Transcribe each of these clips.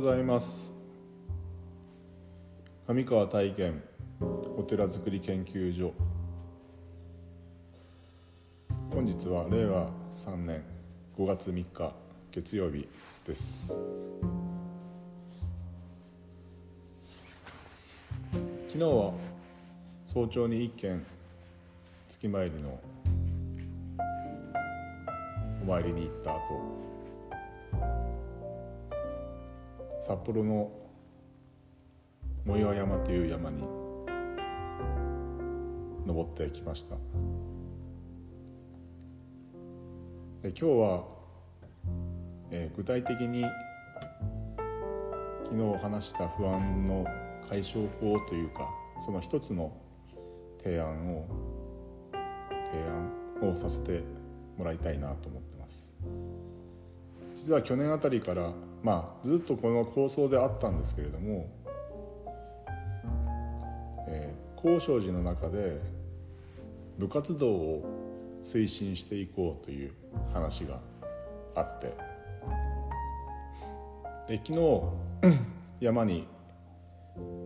ございます。上川体験お寺づくり研究所。本日は令和3年5月3日月曜日です。昨日は早朝に一軒月参りのお参りに行った後札幌の藻岩山という山に登ってきました。今日は、えー、具体的に昨日話した不安の解消法というかその一つの提案を提案をさせてもらいたいなと思ってます。実は去年あたりからまあずっとこの構想であったんですけれども、えー、高尚寺の中で部活動を推進していこうという話があってで昨日 山に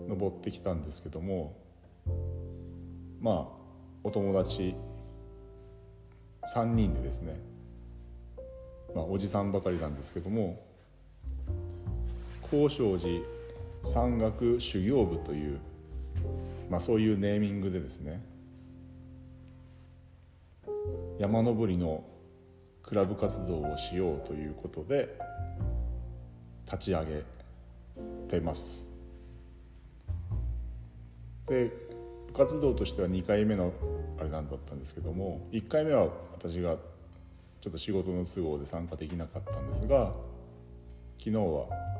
登ってきたんですけどもまあお友達3人でですね、まあ、おじさんばかりなんですけども高尚寺山岳修行部という、まあ、そういうネーミングでですね山登りのクラブ活動をしようということで立ち上げてます。で部活動としては2回目のあれなんだったんですけども1回目は私がちょっと仕事の都合で参加できなかったんですが昨日は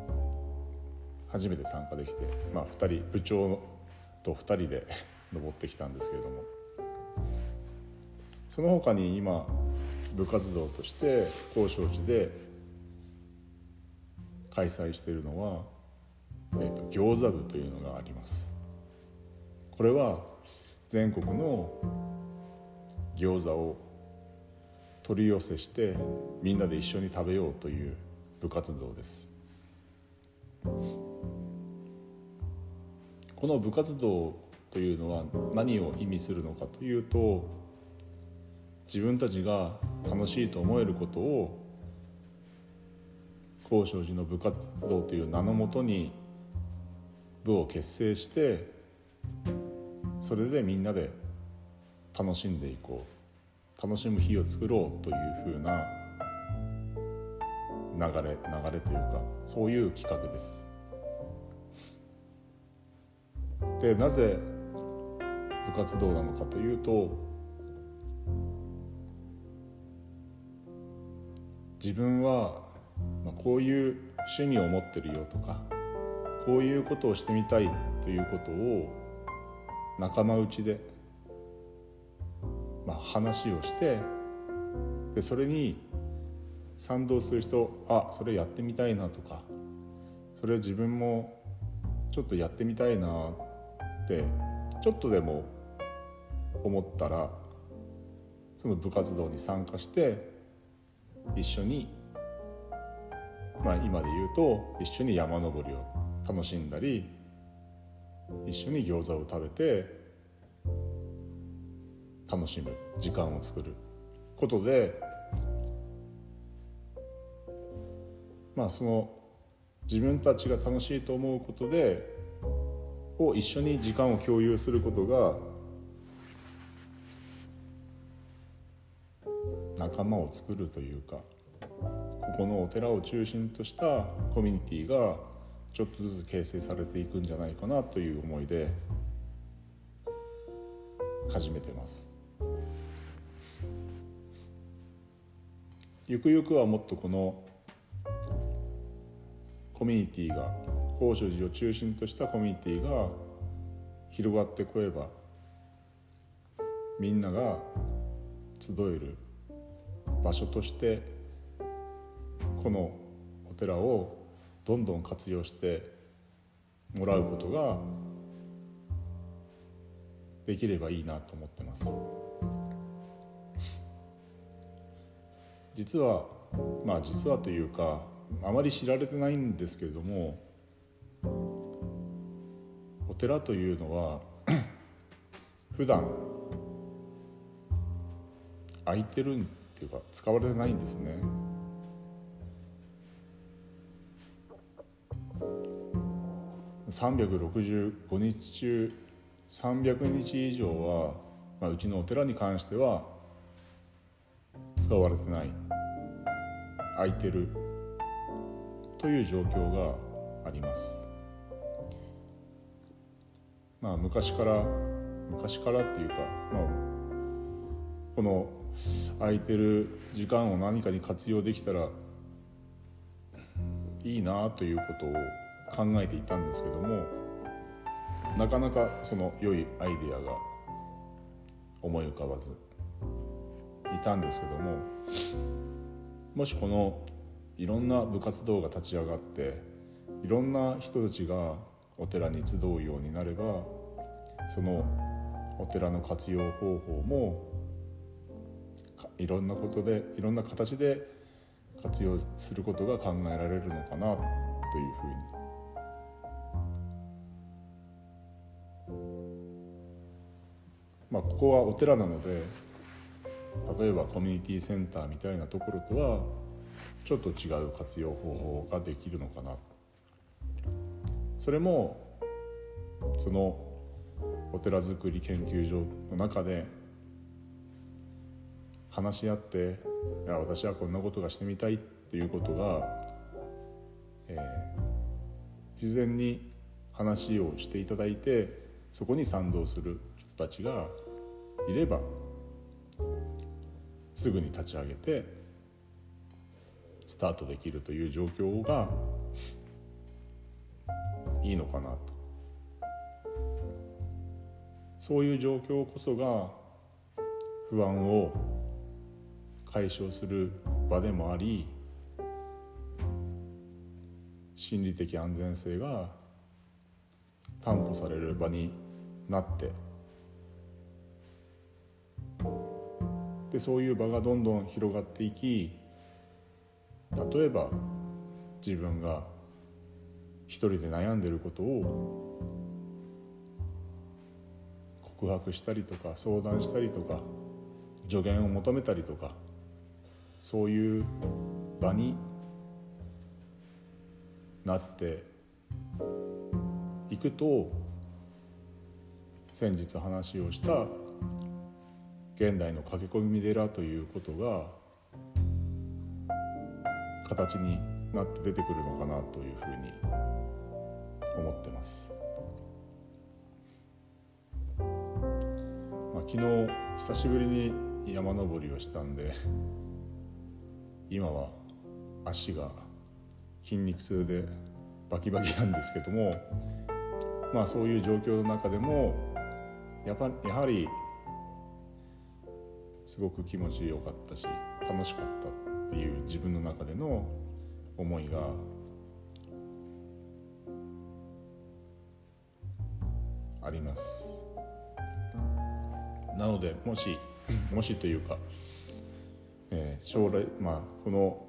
初めて参加できて、まあ、2人部長と2人で 登ってきたんですけれども。その他に今部活動として高尚地で開催しているのは、えーと、餃子部というのがあります。これは全国の餃子を取り寄せしてみんなで一緒に食べようという部活動です。この部活動というのは何を意味するのかというと自分たちが楽しいと思えることを高尚寺の部活動という名のもとに部を結成してそれでみんなで楽しんでいこう楽しむ日を作ろうというふうな流れ流れというかそういう企画です。でなぜ部活動なのかというと自分はこういう趣味を持ってるよとかこういうことをしてみたいということを仲間内で、まあ、話をしてでそれに賛同する人あそれやってみたいなとかそれ自分もちょっとやってみたいなってちょっとでも思ったらその部活動に参加して一緒にまあ今で言うと一緒に山登りを楽しんだり一緒に餃子を食べて楽しむ時間を作ることでまあその自分たちが楽しいと思うことでを一緒に時間を共有することが仲間を作るというかここのお寺を中心としたコミュニティがちょっとずつ形成されていくんじゃないかなという思いで始めてます。ゆくゆくはもっとこのコミュニティが高所寺を中心としたコミュニティが広がってこえばみんなが集える場所としてこのお寺をどんどん活用してもらうことができればいいなと思ってます。実はまあ実はというかあまり知られてないんですけれどもお寺というのは 普段空いてるっていうか使われてないんですね。365日中300日以上は、まあ、うちのお寺に関しては使われてない。空いてる。という状況があります。まあ昔から昔からっていうか、まあ、この空いてる時間を何かに活用できたらいいなということを考えていたんですけどもなかなかその良いアイデアが思い浮かばずいたんですけどももしこのいろんな部活動が立ち上がっていろんな人たちがお寺に集うようになればそのお寺の活用方法もいろんなことでいろんな形で活用することが考えられるのかなというふうにまあ、ここはお寺なので例えばコミュニティセンターみたいなところとはちょっと違う活用方法ができるのかな。それもそのお寺づくり研究所の中で話し合っていや私はこんなことがしてみたいっていうことが、えー、自然に話をしていただいてそこに賛同する人たちがいればすぐに立ち上げてスタートできるという状況がいいのかなと。そういう状況こそが不安を解消する場でもあり心理的安全性が担保される場になってでそういう場がどんどん広がっていき例えば自分が一人で悩んでることを告白したりとか相談したりとか助言を求めたりとかそういう場になっていくと先日話をした現代の駆け込み寺ということが形になって出てくるのかなというふうに思ってます。昨日久しぶりに山登りをしたんで今は足が筋肉痛でバキバキなんですけどもまあそういう状況の中でもやっぱやはりすごく気持ちよかったし楽しかったっていう自分の中での思いがあります。なのでもしもしというか、えー、将来まあこの、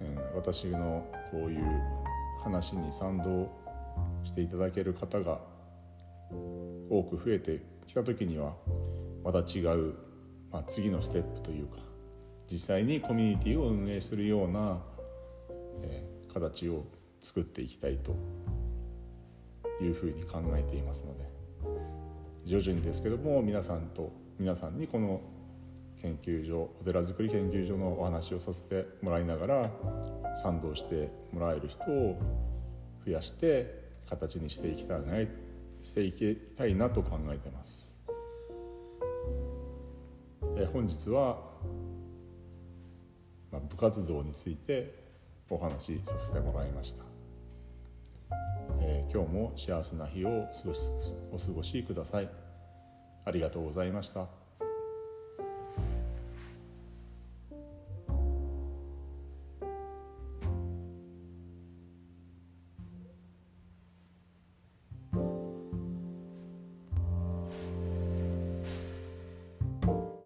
えー、私のこういう話に賛同していただける方が多く増えてきた時にはまた違う、まあ、次のステップというか実際にコミュニティを運営するような、えー、形を作っていきたいというふうに考えていますので。徐々にですけども皆さんと皆さんにこの研究所お寺づくり研究所のお話をさせてもらいながら賛同してもらえる人を増やして形にしていきたいなしていきたいなと考えてます。え本日は、まあ、部活動についてお話しさせてもらいました、えー、今日も幸せな日をお過ごしください。ありがとうございました。